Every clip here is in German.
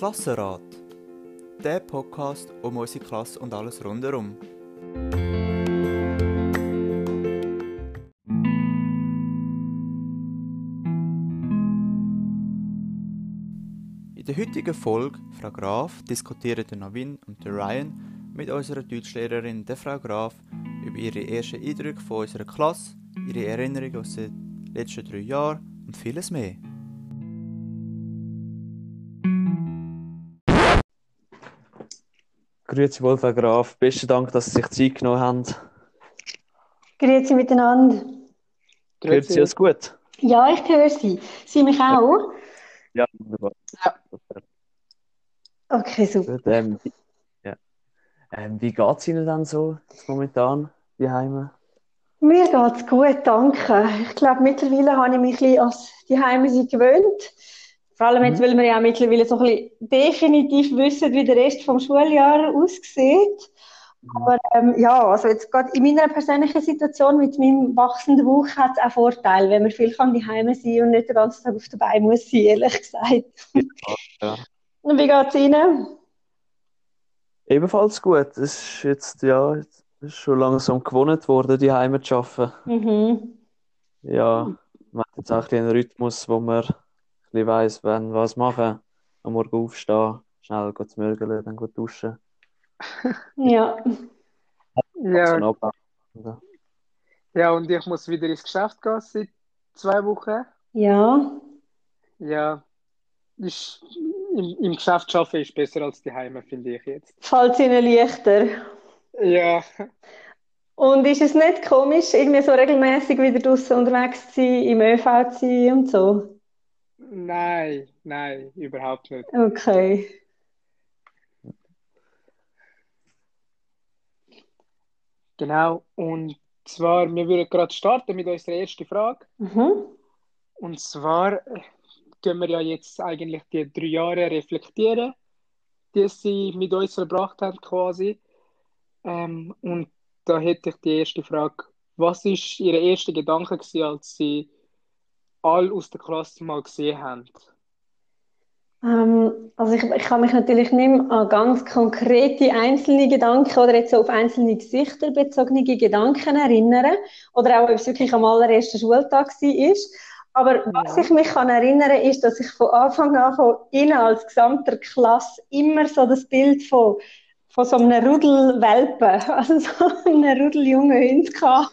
Klassenrat. Der Podcast um unsere Klasse und alles rundherum. In der heutigen Folge, Frau Graf, diskutieren der Navin und der Ryan mit unserer Deutschlehrerin, der Frau Graf, über ihre ersten Eindrücke von unserer Klasse, ihre Erinnerungen aus den letzten drei Jahren und vieles mehr. Grüezi wohl, Frau Graf. Besten Dank, dass Sie sich Zeit genommen haben. Grüezi miteinander. Hört Sie uns gut? Ja, ich höre Sie. Sie mich auch? Ja, wunderbar. Okay, super. Gut, ähm, ja. ähm, wie geht es Ihnen dann so momentan, die Heime? Mir geht's gut, danke. Ich glaube, mittlerweile habe ich mich ein bisschen als die Heime gewöhnt. Vor allem jetzt, weil wir ja mittlerweile so ein bisschen definitiv wissen, wie der Rest vom Schuljahr aussieht. Aber ähm, ja, also jetzt gerade in meiner persönlichen Situation mit meinem wachsenden Bauch hat es auch Vorteile, wenn man viel kann die Heime sein und nicht den ganzen Tag auf der Beine muss sein, ehrlich gesagt. Ja. Und wie geht's Ihnen? Ebenfalls gut. Es ist jetzt, ja, es ist schon langsam gewohnt worden, die Heime zu arbeiten. Mhm. Ja, man hat jetzt auch einen Rhythmus, wo man bisschen weiss, wann was machen. Am Morgen aufstehen, schnell zu Mürgeln, dann gehen duschen. Ja. Ja, ja, und ich muss wieder ins Geschäft gehen seit zwei Wochen. Ja. Ja, ist, im, im Geschäft arbeiten ist besser als die Heime, finde ich jetzt. Fällt es Ihnen leichter? Ja, Und ist es nicht komisch, irgendwie so regelmäßig wieder draußen unterwegs zu sein, im ÖV zu sein und so? Nein, nein, überhaupt nicht. Okay. Genau, und zwar, wir würden gerade starten mit unserer ersten Frage. Mhm. Und zwar äh, können wir ja jetzt eigentlich die drei Jahre reflektieren, die sie mit uns verbracht haben, quasi. Ähm, und da hätte ich die erste Frage. Was ist Ihr erster Gedanke gewesen, als Sie alle aus der Klasse mal gesehen haben? Ähm, also ich, ich kann mich natürlich nicht mehr an ganz konkrete einzelne Gedanken oder jetzt so auf einzelne Gesichter bezogene Gedanken erinnern oder auch, ob es wirklich am allerersten Schultag war. Aber was ich mich kann erinnern ist, dass ich von Anfang an von Ihnen als gesamter Klasse immer so das Bild von, von so einem Rudel Welpen, also so einem Rudel jungen hatte.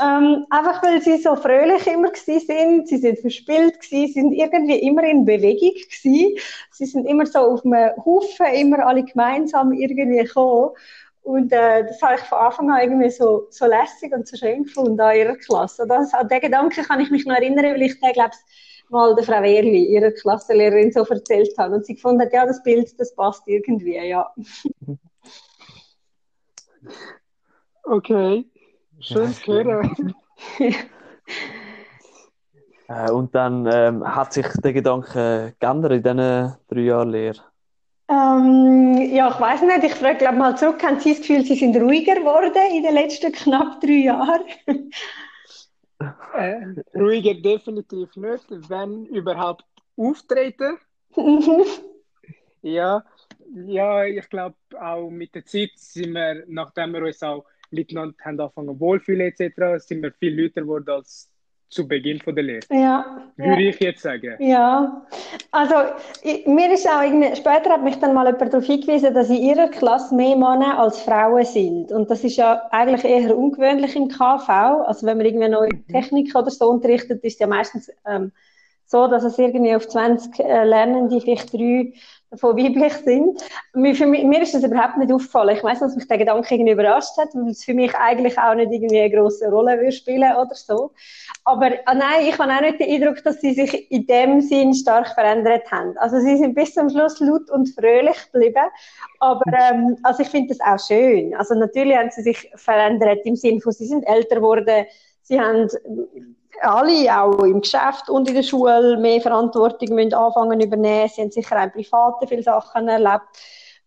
Ähm, einfach weil sie so fröhlich immer gsi sind, sie sind verspielt sie sind irgendwie immer in Bewegung gsi, sie sind immer so auf einem Haufen, immer alle gemeinsam irgendwie gekommen. Und äh, das habe ich von Anfang an irgendwie so, so lässig und so schön gefunden an ihrer Klasse. Das, an den Gedanken kann ich mich noch erinnern, weil ich den, glaube mal der Frau Wehrli, ihrer Klassenlehrerin, so erzählt habe. Und sie gefunden hat, ja, das Bild, das passt irgendwie, ja. Okay, schön zu hören. Äh, und dann ähm, hat sich der Gedanke geändert in diesen drei Jahren Lehre. Ähm, ja, ich weiß nicht. Ich frage glaube mal zurück. Haben Sie das Gefühl, Sie sind ruhiger geworden in den letzten knapp drei Jahren? Äh, ruhiger definitiv nicht, wenn überhaupt auftreten. Ja, ja, ich glaube auch mit der Zeit sind wir, nachdem wir uns auch miteinander haben angefangen wohlfühlen etc., sind wir viel lauter geworden als zu Beginn von der Lehre. ja, ja. Würde ich jetzt sagen. Ja, also ich, mir ist auch irgendwie, später hat mich dann mal jemand darauf hingewiesen, dass in ihrer Klasse mehr Männer als Frauen sind. Und das ist ja eigentlich eher ungewöhnlich im KV. Also wenn man irgendwie neue Technik oder so unterrichtet, ist es ja meistens ähm, so, dass es irgendwie auf 20 äh, Lernende vielleicht drei davon weiblich sind. Mir, für mich, mir ist das überhaupt nicht aufgefallen. Ich weiß, dass mich der Gedanke irgendwie überrascht hat, weil es für mich eigentlich auch nicht irgendwie eine grosse Rolle würde spielen oder so. Aber ah nein, ich habe auch nicht den Eindruck, dass sie sich in dem Sinn stark verändert haben. Also sie sind bis zum Schluss laut und fröhlich geblieben. Aber ähm, also ich finde das auch schön. Also natürlich haben sie sich verändert im Sinn von, sie sind älter geworden, sie haben alle auch im Geschäft und in der Schule mehr Verantwortung müssen anfangen zu übernehmen. Sie haben sicher auch im Privaten viele Sachen erlebt.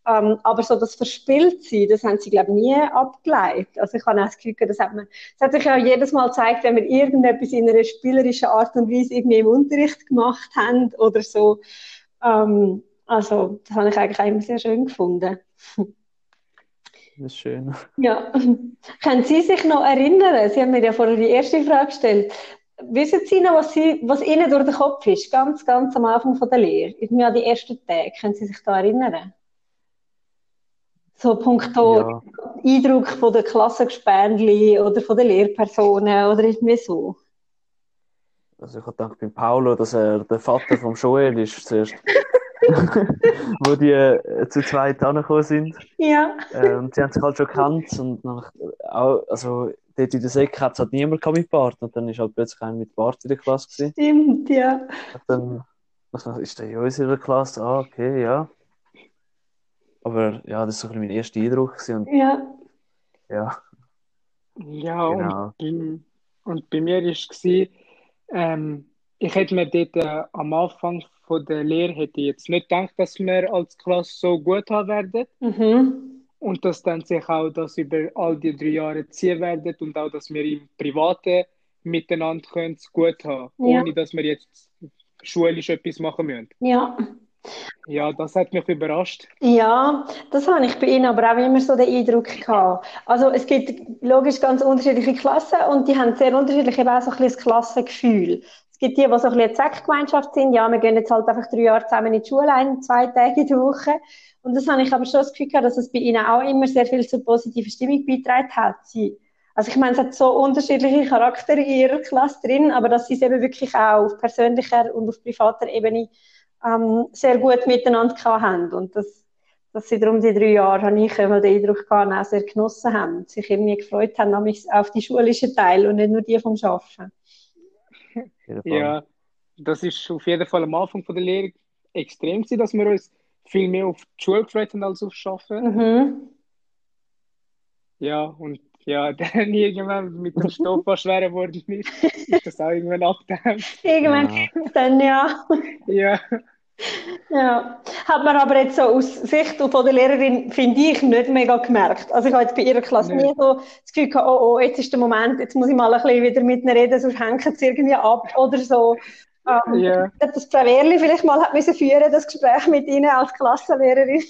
Ähm, aber so das Verspieltsein, das haben sie, glaube ich, nie abgeleitet. Also ich habe auch das Gefühl, das hat man, das hat sich ja jedes Mal gezeigt, wenn wir irgendetwas in einer spielerischen Art und Weise irgendwie im Unterricht gemacht haben oder so. Ähm, Also, das habe ich eigentlich auch immer sehr schön gefunden. Das ist schön. Ja. Können Sie sich noch erinnern? Sie haben mir ja vorher die erste Frage gestellt. Wissen Sie noch, was, Sie, was Ihnen durch den Kopf ist, ganz, ganz am Anfang von der Lehre? Irgendwie an die ersten Tage. Können Sie sich da erinnern? So punkto Ja, Eindruck von den Klassengespendli oder von den Lehrpersonen oder irgendwie so. also ich habe gedacht beim Paulo, dass er der Vater vom Joel ist zuerst, wo die äh, zu zweit angekommen sind. Ja, Äh, und sie haben sich halt schon gekannt und nach, auch, also dort in der Säcke hat es halt niemand mit Bart und dann ist halt plötzlich einer mit Bart in der Klasse gewesen. stimmt, ja. Und dann ist der in unserer Klasse? Ah, okay, ja. Aber ja, das war so mein erster Eindruck und Ja, ja, Ja, genau. und bei, und bei mir war es, ähm, ich hätte mir dort äh, am Anfang von der Lehre hätte ich jetzt nicht gedacht, dass wir als Klasse so gut haben werden mhm. Und dass dann sich auch das über all die drei Jahre ziehen werden und auch, dass wir im Privaten miteinander können es gut haben, Ja. ohne dass wir jetzt schulisch etwas machen müssen. Ja. Ja, das hat mich überrascht. Ja, das habe ich bei Ihnen aber auch immer so den Eindruck gehabt. Also es gibt logisch ganz unterschiedliche Klassen und die haben sehr unterschiedlich eben auch so ein bisschen das Klassengefühl. Es gibt die, die so ein bisschen eine Zweckgemeinschaft sind. Ja, wir gehen jetzt halt einfach drei Jahre zusammen in die Schule, ein, zwei Tage in der Woche. Und das habe ich aber schon das Gefühl gehabt, dass es bei Ihnen auch immer sehr viel zur positiven Stimmung beigetragen hat. Sie, also ich meine, es hat so unterschiedliche Charaktere in Ihrer Klasse drin, aber dass Sie es eben wirklich auch auf persönlicher und auf privater Ebene ähm, sehr gut miteinander gehabt haben. Und das, dass sie darum die drei Jahre, habe ich immer den Eindruck gehabt, auch sehr genossen haben, sich irgendwie gefreut haben nämlich auf die schulischen Teile und nicht nur die vom Arbeiten. Auf. Ja, das ist auf jeden Fall am Anfang von der Lehre extrem gewesen, dass wir uns viel mehr auf die Schule gefreut haben als aufs Arbeiten. Mhm. Ja, und ja, dann irgendwann mit dem Stoff, was schwerer geworden ist, ist das auch irgendwann abgedämpft. Irgendwann Ja. dann, ja. Ja, Ja, hat man aber jetzt so aus Sicht von der Lehrerin, finde ich, nicht mega gemerkt. Also ich habe jetzt bei ihrer Klasse Nee. nie so das Gefühl gehabt, oh, oh, jetzt ist der Moment, jetzt muss ich mal ein bisschen wieder mit ihnen reden, sonst hängt es irgendwie ab oder so. Ähm, ja, dass Frau Wehrli vielleicht mal hat müssen führen, das Gespräch mit Ihnen als Klassenlehrerin.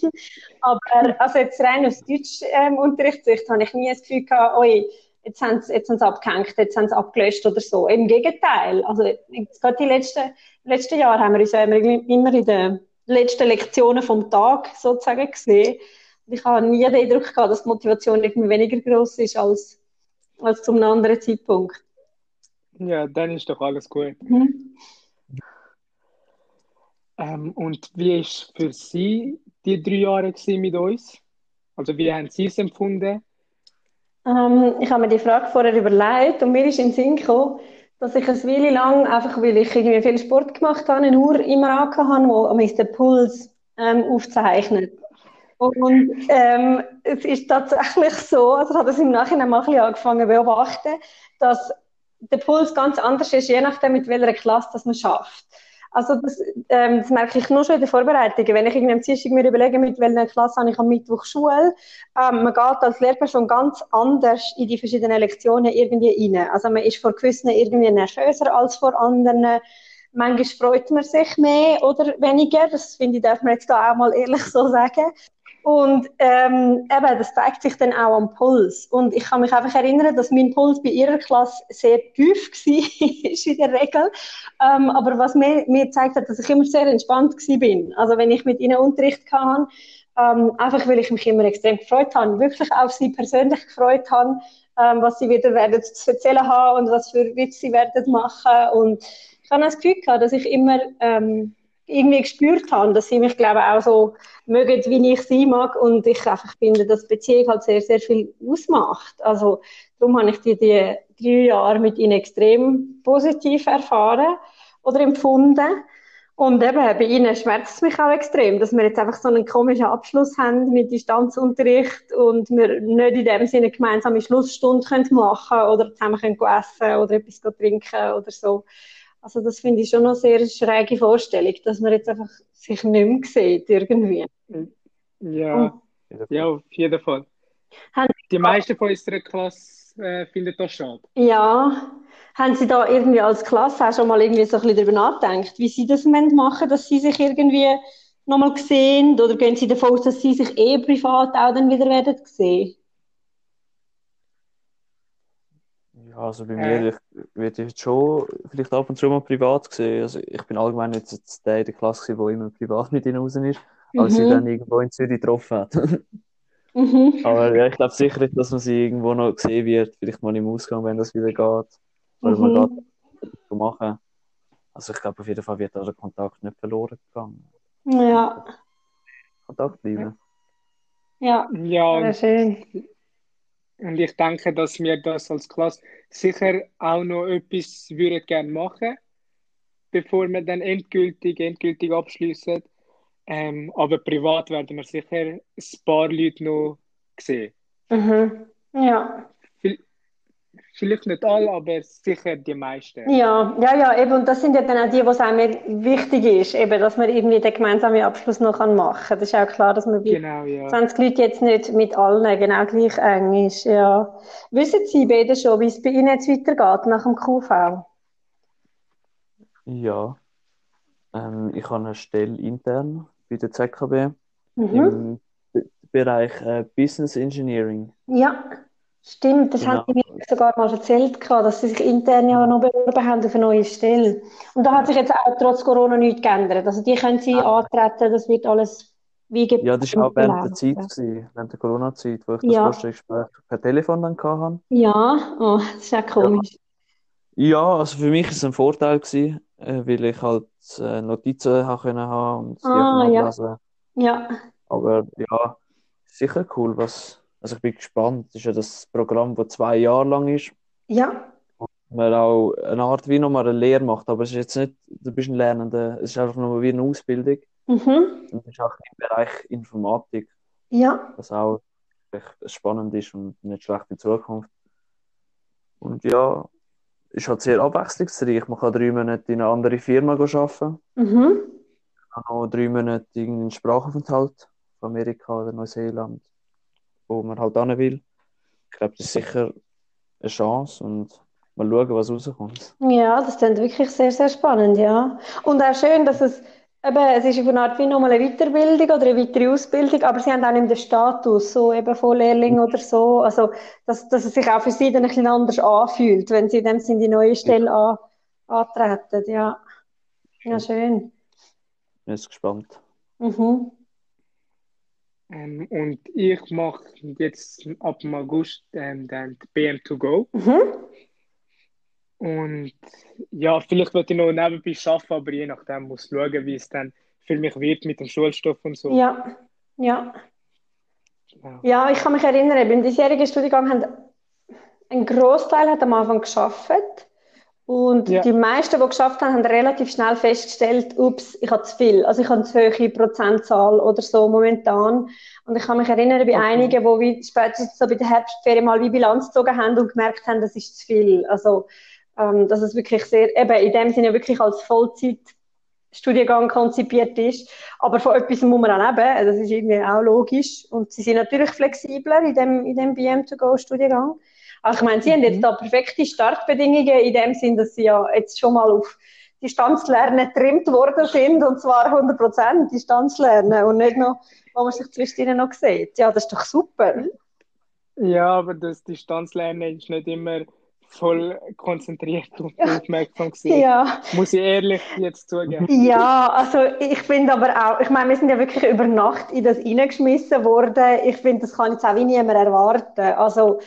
Aber also jetzt rein aus Deutschunterrichtssicht habe ich nie das Gefühl gehabt, oi, jetzt haben sie, jetzt haben sie abgehängt, jetzt haben sie abgelöscht oder so. Im Gegenteil. Also jetzt gerade die letzten, letzten Jahre haben wir uns ja immer, immer in den letzten Lektionen vom Tag sozusagen gesehen. Und ich habe nie den Eindruck gehabt, dass die Motivation irgendwie weniger groß ist als, als zu einem anderen Zeitpunkt. ja, dann ist doch alles gut. Mhm. Ähm, und wie ist für Sie die drei Jahre mit uns? Also wie haben Sie es empfunden? Ähm, ich habe mir die Frage vorher überlegt und mir ist in den Sinn gekommen, dass ich eine Weile lang, einfach weil ich irgendwie viel Sport gemacht habe, eine Uhr immer angehabt habe, am den Puls ähm, aufzeichnet. Und ähm, es ist tatsächlich so, also ich habe das im Nachhinein mal ein bisschen angefangen zu beobachten, dass der Puls ganz anders ist, je nachdem, mit welcher Klasse das man schafft. Also das, ähm, das merke ich nur schon in der Vorbereitung. Wenn ich am Dienstag mir überlege, mit welcher Klasse habe ich am Mittwoch Schule, ähm, man geht als Lehrperson ganz anders in die verschiedenen Lektionen irgendwie rein. Also man ist vor gewissen irgendwie nervöser als vor anderen. Manchmal freut man sich mehr oder weniger. Das finde ich, darf man jetzt da auch mal ehrlich so sagen. Und ähm, eben, das zeigt sich dann auch am Puls. Und ich kann mich einfach erinnern, dass mein Puls bei ihrer Klasse sehr tief war, in der Regel. Ähm, aber was mir, mir gezeigt hat, dass ich immer sehr entspannt bin. Also wenn ich mit ihnen Unterricht hatte, ähm, einfach weil ich mich immer extrem gefreut habe, wirklich auf sie persönlich gefreut habe, ähm, was sie wieder werden zu erzählen haben und was für Witze sie werden machen. Und ich habe das Gefühl gehabt, dass ich immer ähm, irgendwie gespürt habe, dass sie mich, glaube ich, auch so mögen, wie ich sie mag. Und ich einfach finde, dass Beziehung halt sehr, sehr viel ausmacht. Also darum habe ich die, die drei Jahre mit ihnen extrem positiv erfahren oder empfunden. Und eben, bei ihnen schmerzt es mich auch extrem, dass wir jetzt einfach so einen komischen Abschluss haben mit Distanzunterricht und wir nicht in dem Sinne gemeinsame Schlussstunde können machen oder zusammen können essen oder etwas trinken oder so. Also das finde ich schon noch sehr eine schräge Vorstellung, dass man jetzt einfach sich nicht mehr sieht irgendwie. Ja, ja, auf jeden Fall. Haben Die meisten von unserer Klasse äh, finden das schade. Ja, haben Sie da irgendwie als Klasse auch schon mal irgendwie so ein bisschen darüber nachgedacht, wie Sie das machen dass Sie sich irgendwie nochmal sehen? Oder gehen Sie davon aus, dass Sie sich eh privat auch dann wieder werden sehen? Ja, also bei Äh. mir, ich werde jetzt schon vielleicht ab und zu mal privat gesehen. Also ich bin allgemein jetzt, jetzt der in der Klasse, der immer privat mit ihnen raus ist, aber sie Mhm. dann irgendwo in Zürich getroffen hat. Mhm. Aber ja, ich glaube sicher, dass man sie irgendwo noch sehen wird, vielleicht mal im Ausgang, wenn das wieder geht. Oder man Mhm. geht so machen. Also ich glaube auf jeden Fall wird da der Kontakt nicht verloren gegangen. Ja, Kontakt bleiben. ja, Ja, sehr und, schön. Und ich denke, dass wir das als Klasse sicher auch noch etwas würden gerne machen, bevor wir dann endgültig, endgültig abschließen. Ähm, aber privat werden wir sicher ein paar Leute noch sehen. Mhm. Ja. Vielleicht nicht alle, aber sicher die meisten. Ja, ja, ja, eben, und das sind ja dann auch die, was einem wichtig ist, eben, dass man irgendwie den gemeinsamen Abschluss noch machen kann. Das ist auch klar, dass man bei Genau, ja. 20 Leute jetzt nicht mit allen genau gleich eng ist, ja. Wissen Sie beide schon, wie es bei Ihnen jetzt weitergeht nach dem QV? Ja. Ähm, ich habe eine Stelle intern bei der ZKB Mhm. im Bereich äh, Business Engineering. Ja, stimmt, das haben Genau. Sie mir sogar mal erzählt, dass Sie sich intern ja noch beworben haben auf eine neue Stelle. Und da hat sich jetzt auch trotz Corona nichts geändert. Also die können Sie antreten, das wird alles wie geplant Ja, das war auch während der. Zeit, gewesen, während der Corona-Zeit, wo ich das Ja. Vorstellungsgespräch per Telefon dann hatte. Ja, oh, das ist auch komisch. Ja, also für mich ist es ein Vorteil gewesen, äh, weil ich halt äh, Notizen haben können haben und die Ah, ja. ablesen. Ja, Aber ja, sicher cool, was. Also ich bin gespannt. Das ist ja das Programm, das zwei Jahre lang ist. ja, Man auch eine Art wie nochmal eine Lehre macht, aber es ist jetzt nicht, du bist ein Lernender, es ist einfach nur wie eine Ausbildung. mhm. Und es ist auch im Bereich Informatik, Ja, was auch spannend ist und nicht schlecht in Zukunft. Und ja, ist halt sehr abwechslungsreich. Man kann drei Monate in eine andere Firma arbeiten, mhm. kann noch drei Monate irgendeinen Sprachaufenthalt von Amerika oder Neuseeland, wo man halt hin will. Ich glaube, das ist sicher eine Chance und mal schauen, was rauskommt. Ja, das klingt wirklich sehr, sehr spannend, ja. Und auch schön, dass es eben, es ist auf eine Art wie nochmal eine Weiterbildung oder eine weitere Ausbildung, aber sie haben auch nicht den Status, so eben von Lehrling oder so. Also, dass, dass es sich auch für sie dann ein bisschen anders anfühlt, wenn sie in dem Sinne die neue Stelle an, antreten, ja. Ja, schön. Ich bin jetzt gespannt. Mhm. Ähm, und ich mache jetzt ab dem August ähm, dann die BM2Go. Mhm. Und ja, vielleicht wird ich noch nebenbei arbeiten, aber je nachdem muss ich schauen, wie es dann für mich wird mit dem Schulstoff und so. Ja, ja. Genau. Ja, ich kann mich erinnern, beim diesjährigen Studiengang haben ein Großteil hat am Anfang geschafft und Ja. die meisten, die geschafft haben, haben relativ schnell festgestellt, ups, ich habe zu viel, also ich habe zu hohe Prozentzahl oder so momentan. Und ich kann mich erinnern bei Okay. einigen, die wie spätestens so bei der Herbstferien mal wie Bilanz gezogen haben und gemerkt haben, das ist zu viel. Also, ähm, dass es wirklich sehr, eben in dem Sinne wirklich als Vollzeitstudiengang konzipiert ist. Aber von etwas muss man auch leben. Das ist irgendwie auch logisch. Und sie sind natürlich flexibler in dem, in dem BM2Go-Studiengang. Also ich meine, sie haben jetzt da perfekte Startbedingungen in dem Sinn, dass sie ja jetzt schon mal auf Distanzlernen getrimmt worden sind. Und zwar 100% Distanzlernen und nicht noch, wo man sich zwischendrin noch sieht. Ja, das ist doch super. Ja, aber das Distanzlernen ist nicht immer voll konzentriert und aufmerksam gewesen. Ja. Muss ich ehrlich jetzt zugeben. Ja, also ich finde aber auch, ich meine, wir sind ja wirklich über Nacht in das reingeschmissen worden. Ich finde, das kann jetzt auch wie niemand erwarten. Also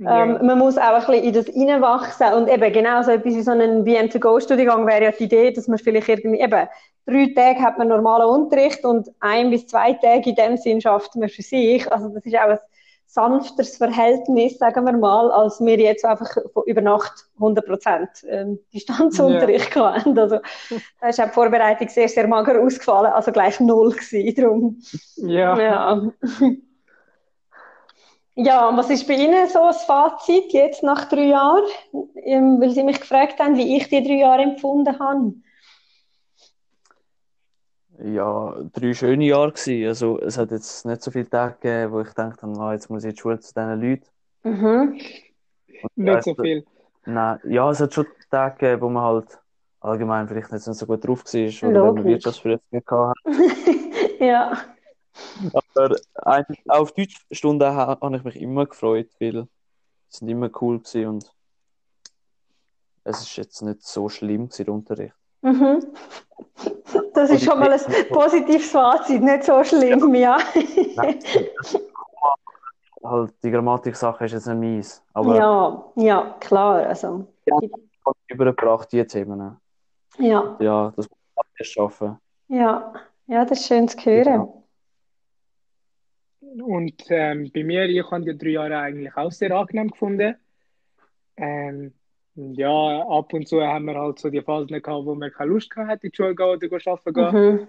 ähm, Ja. man muss auch ein bisschen in das reinwachsen und eben genau so etwas wie so ein BM2Go-Studiengang wäre ja die Idee, dass man vielleicht irgendwie eben drei Tage hat man normalen Unterricht und ein bis zwei Tage in dem Sinn schafft man für sich. Also das ist auch ein sanfteres Verhältnis, sagen wir mal, als wir jetzt einfach über Nacht 100 Prozent ähm, Distanzunterricht hatten. Also da ist auch die Vorbereitung sehr, sehr mager ausgefallen, also gleich null gewesen. Darum, Ja. ja. Ja, und was ist bei Ihnen so das Fazit jetzt nach drei Jahren? Ähm, Weil Sie mich gefragt haben, wie ich die drei Jahre empfunden habe. Ja, drei schöne Jahre gewesen. Also, es hat jetzt nicht so viele Tage gegeben, wo ich gedacht habe, ah, jetzt muss ich in die Schule zu diesen Leuten. Mhm. Nicht so viel. Nein, ja, es hat schon Tage gegeben, wo man halt allgemein vielleicht nicht so gut drauf war, oder wenn man Logisch. Wirtschaftsprüfungen gehabt hat. Ja. Aber auf Deutschstunden ha- habe ich mich immer gefreut, weil es sind immer cool gewesen und es ist jetzt nicht so schlimm gewesen, der Unterricht. Mhm. Das ist schon mal ein positives Fazit, nicht so schlimm, ja. Halt, die Grammatik-Sache ist jetzt nicht meins, aber Ja, ja, klar. Also, ich habe übergebracht, die Themen. ja, Ja, das muss man erst schaffen. ja, ja, das ist schön zu hören. Und ähm, bei mir, ich habe die drei Jahre eigentlich auch sehr angenehm gefunden. Ähm, ja, ab und zu haben wir halt so die Phasen gehabt, wo wir keine Lust hatten, in die Schule gehen oder arbeiten gehen. Mhm.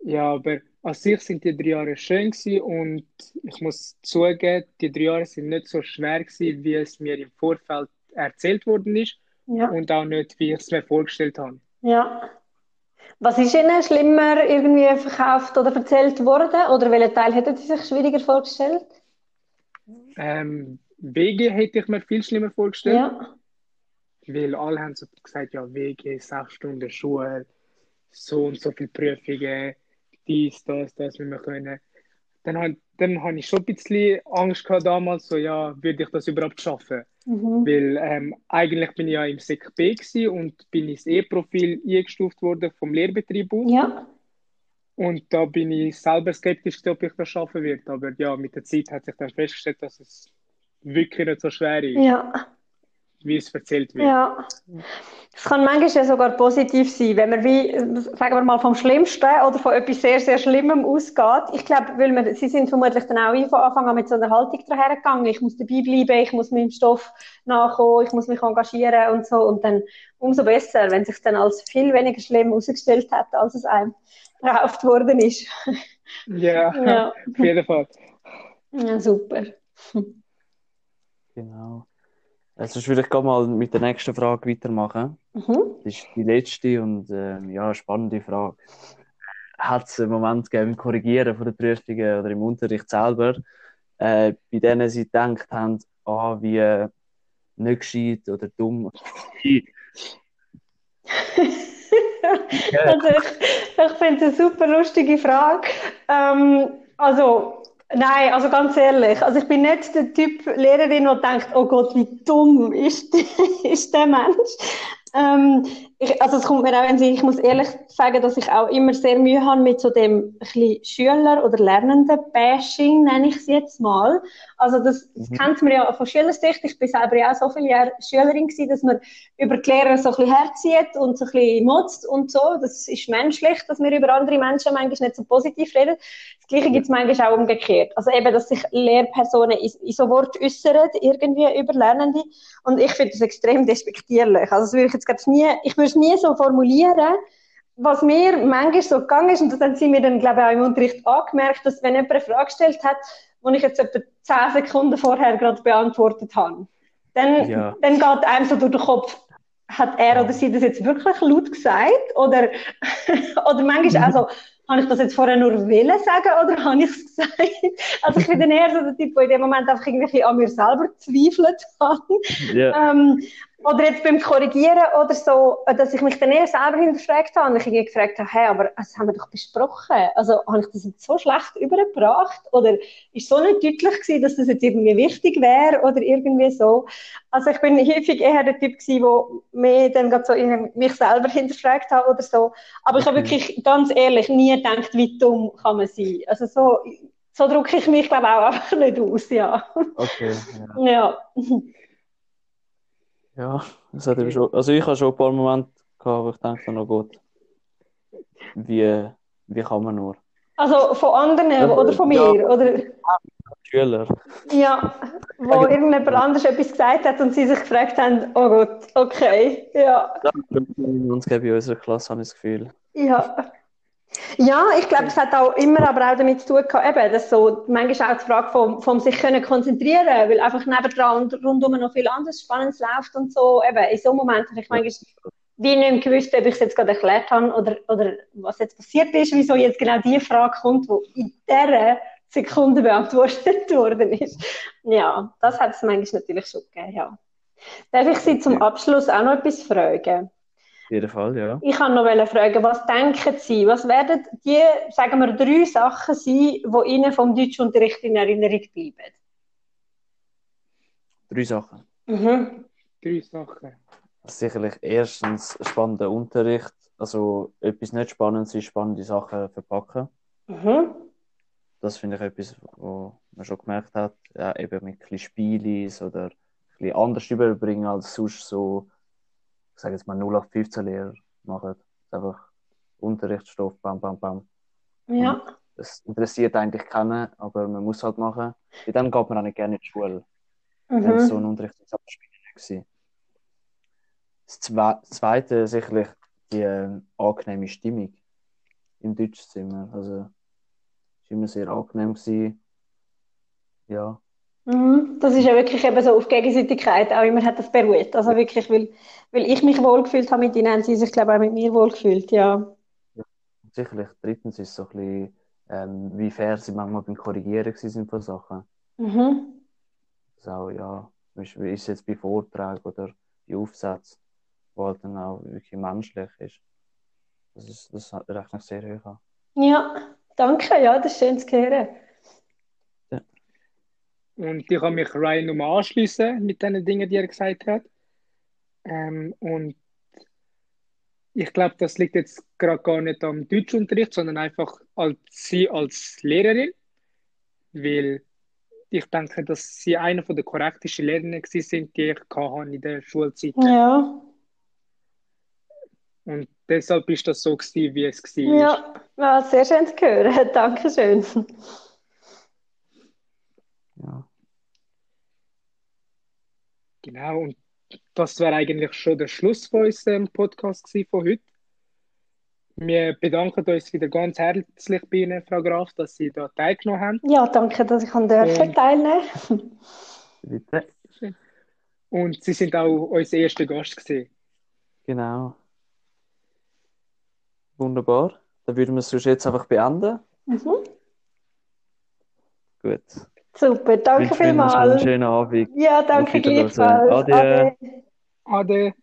Ja, aber an sich sind die drei Jahre schön gewesen und ich muss zugeben, die drei Jahre sind nicht so schwer gewesen, wie es mir im Vorfeld erzählt worden ist Ja, und auch nicht, wie ich es mir vorgestellt habe. ja. Was ist Ihnen schlimmer irgendwie verkauft oder erzählt worden? Oder welchen Teil hätten Sie sich schwieriger vorgestellt? Ähm, WG hätte ich mir viel schlimmer vorgestellt. Ja, Weil alle haben so gesagt, ja, WG, sechs Stunden Schule, so und so viele Prüfungen, dies, das, das müssen wir können. Dann, dann habe ich schon ein bisschen Angst gehabt damals, so, ja, würde ich das überhaupt schaffen? Mhm. Weil ähm, eigentlich bin ich ja im Sek B und bin ins E-Profil eingestuft worden vom Lehrbetrieb aus. ja, Und da bin ich selber skeptisch, ob ich das schaffen werde. Aber ja, mit der Zeit hat sich dann festgestellt, dass es wirklich nicht so schwer ist, ja. Wie es erzählt wird. Ja, es kann manchmal ja sogar positiv sein, wenn man wie, sagen wir mal, vom Schlimmsten oder von etwas sehr, sehr Schlimmem ausgeht. Ich glaube, weil wir, Sie sind vermutlich dann auch von Anfang an mit so einer Haltung dahergegangen. Ich muss dabei bleiben, ich muss meinem Stoff nachkommen, ich muss mich engagieren und so. Und dann umso besser, wenn es sich dann als viel weniger schlimm herausgestellt hat, als es einem verkauft worden ist. Ja, Ja. auf jeden Fall. Ja, super. Genau. Also ich würde ich gerade mal mit der nächsten Frage weitermachen. Mhm. Das ist die letzte und ähm, ja, spannende Frage. Hat es einen Moment gegeben im Korrigieren von den Prüfungen oder im Unterricht selber, äh, bei denen Sie gedacht haben, ah, wie äh, nicht gescheit oder dumm? Also ich, ich finde es eine super lustige Frage. Ähm, also, nein, also ganz ehrlich, also ich bin nicht der Typ Lehrerin, die denkt, oh Gott, wie dumm ist, ist der Mensch. Ähm, ich, also es kommt mir auch in Sinn, ich muss ehrlich sagen, dass ich auch immer sehr Mühe habe mit so dem Schüler- oder Lernenden-Bashing, nenne ich es jetzt mal. Also das, das Mhm. kennt man ja von Schülersicht. Ich bin selber ja auch so viele Jahre Schülerin gewesen, dass man über die Lehrer so ein bisschen herzieht und so ein bisschen motzt und so. Das ist menschlich, dass wir über andere Menschen manchmal nicht so positiv reden. Das Gleiche gibt es manchmal auch umgekehrt. Also eben, dass sich Lehrpersonen in, in so Wort äußern, irgendwie über Lernende. Und ich finde das extrem despektierlich. Also das würde ich jetzt ich, nie, ich würde es nie so formulieren. Was mir manchmal so gegangen ist, und das haben sie mir dann, glaube ich, auch im Unterricht angemerkt, dass wenn jemand eine Frage gestellt hat, die ich jetzt etwa 10 Sekunden vorher gerade beantwortet habe, dann, Ja. dann geht einem so durch den Kopf, hat er oder sie das jetzt wirklich laut gesagt? Oder, oder manchmal auch so, habe ich das jetzt vorher nur wollen sagen oder habe ich es gesagt? Also ich bin dann eher so der Typ, der in dem Moment einfach irgendwie ein an mir selber zweifelt hat. Ja, Ähm, oder jetzt beim Korrigieren oder so, dass ich mich dann eher selber hinterfragt habe und ich irgendwie gefragt habe, hey, aber das haben wir doch besprochen. Also habe ich das jetzt so schlecht übergebracht? Oder ist so nicht deutlich gewesen, dass das jetzt irgendwie wichtig wäre oder irgendwie so? Also ich bin häufig eher der Typ gewesen, der mehr dann gerade so in mich selber hinterfragt hat oder so. Aber ich habe Okay. wirklich ganz ehrlich nie gedacht, wie dumm kann man sein. Also so, so drücke ich mich glaube ich auch einfach nicht aus, ja. okay. Ja. Ja. Ja, das hat eben schon, also ich habe schon ein paar Momente gehabt, wo ich dachte, oh Gott, wie, wie kann man nur? Also von anderen Ja, oder von mir, ja. oder? Schüler. Ja, wo irgendjemand anders etwas gesagt hat und sie sich gefragt haben, oh Gott, okay, ja, Uns gibt in unserer Klasse, habe ich das Gefühl. ja. Ja, ich glaube, es hat auch immer aber auch damit zu tun gehabt, eben, dass so manchmal auch die Frage vom, vom sich können konzentrieren, weil einfach nebendran und rundum noch viel anderes Spannendes läuft und so, eben, in so einem Moment habe ich manchmal wie nicht gewusst, ob ich es jetzt gerade erklärt habe oder, oder was jetzt passiert ist, wieso jetzt genau die Frage kommt, die in dieser Sekunde beantwortet worden ist. Ja, das hat es manchmal natürlich schon gegeben, ja. Darf ich Sie zum Abschluss auch noch etwas fragen? Auf jeden Fall, ja. Ich kann noch fragen, was denken Sie, was werden die, sagen wir, drei Sachen sein, die Ihnen vom Deutschunterricht in Erinnerung bleiben? Drei Sachen. Mhm. Drei Sachen. Sicherlich erstens spannender Unterricht. Also etwas nicht Spannendes ist spannende Sachen verpacken. Mhm. Das finde ich etwas, wo man schon gemerkt hat. Ja, eben mit ein bisschen Spielis oder ein bisschen anders überbringen als sonst so, ich sage jetzt mal 0815 Lehrer machen. Einfach Unterrichtsstoff, bam, bam, bam. Ja. Das interessiert eigentlich keinen, aber man muss halt machen. Und dann geht man auch nicht gerne in die Schule. Dann Mhm. so ein Unterricht ist gewesen. Das Zwe Zweite sicherlich die äh, angenehme Stimmung im Deutschzimmer. Also, es war immer sehr angenehm. Gewesen. Ja. Das ist ja wirklich eben so auf Gegenseitigkeit, auch immer hat das beruht. Also wirklich, weil, weil ich mich wohlgefühlt habe mit ihnen, haben sie sich, glaube ich, auch mit mir wohlgefühlt, ja. und sicherlich drittens ist so ein bisschen, ähm, wie fair sie manchmal beim Korrigieren gewesen von Sachen. Mhm. Auch, ja, zum Beispiel ist es jetzt bei Vorträgen oder bei Aufsätzen, wo halt dann auch wirklich menschlich ist. Das, ist, das rechne ich sehr hoch an. Ja, danke, ja, das ist schön zu hören. Und ich kann mich Ryan nochmal anschließen mit den Dingen, die er gesagt hat. Ähm, und ich glaube, das liegt jetzt gerade gar nicht am Deutschunterricht, sondern einfach als sie als Lehrerin. Weil ich denke, dass sie eine von der korrektesten Lehrerinnen sind, die ich hatte in der Schulzeit. Ja, Und deshalb ist das so gewesen, wie es war. ja, ja, sehr schön zu hören. Dankeschön. Genau, und das wäre eigentlich schon der Schluss von unserem Podcast von heute. Wir bedanken uns wieder ganz herzlich bei Ihnen, Frau Graf, dass Sie da teilgenommen haben. Ja, danke, dass ich an dürfen teilnehmen. Bitte. Und Sie sind auch unser erster Gast gewesen. Genau. Wunderbar. Dann würden wir es jetzt einfach beenden. Mhm. Gut. Super, danke noch einen vielmals. schönen Abend. Ja, danke gleichfalls. Adieu. Ade. Ade.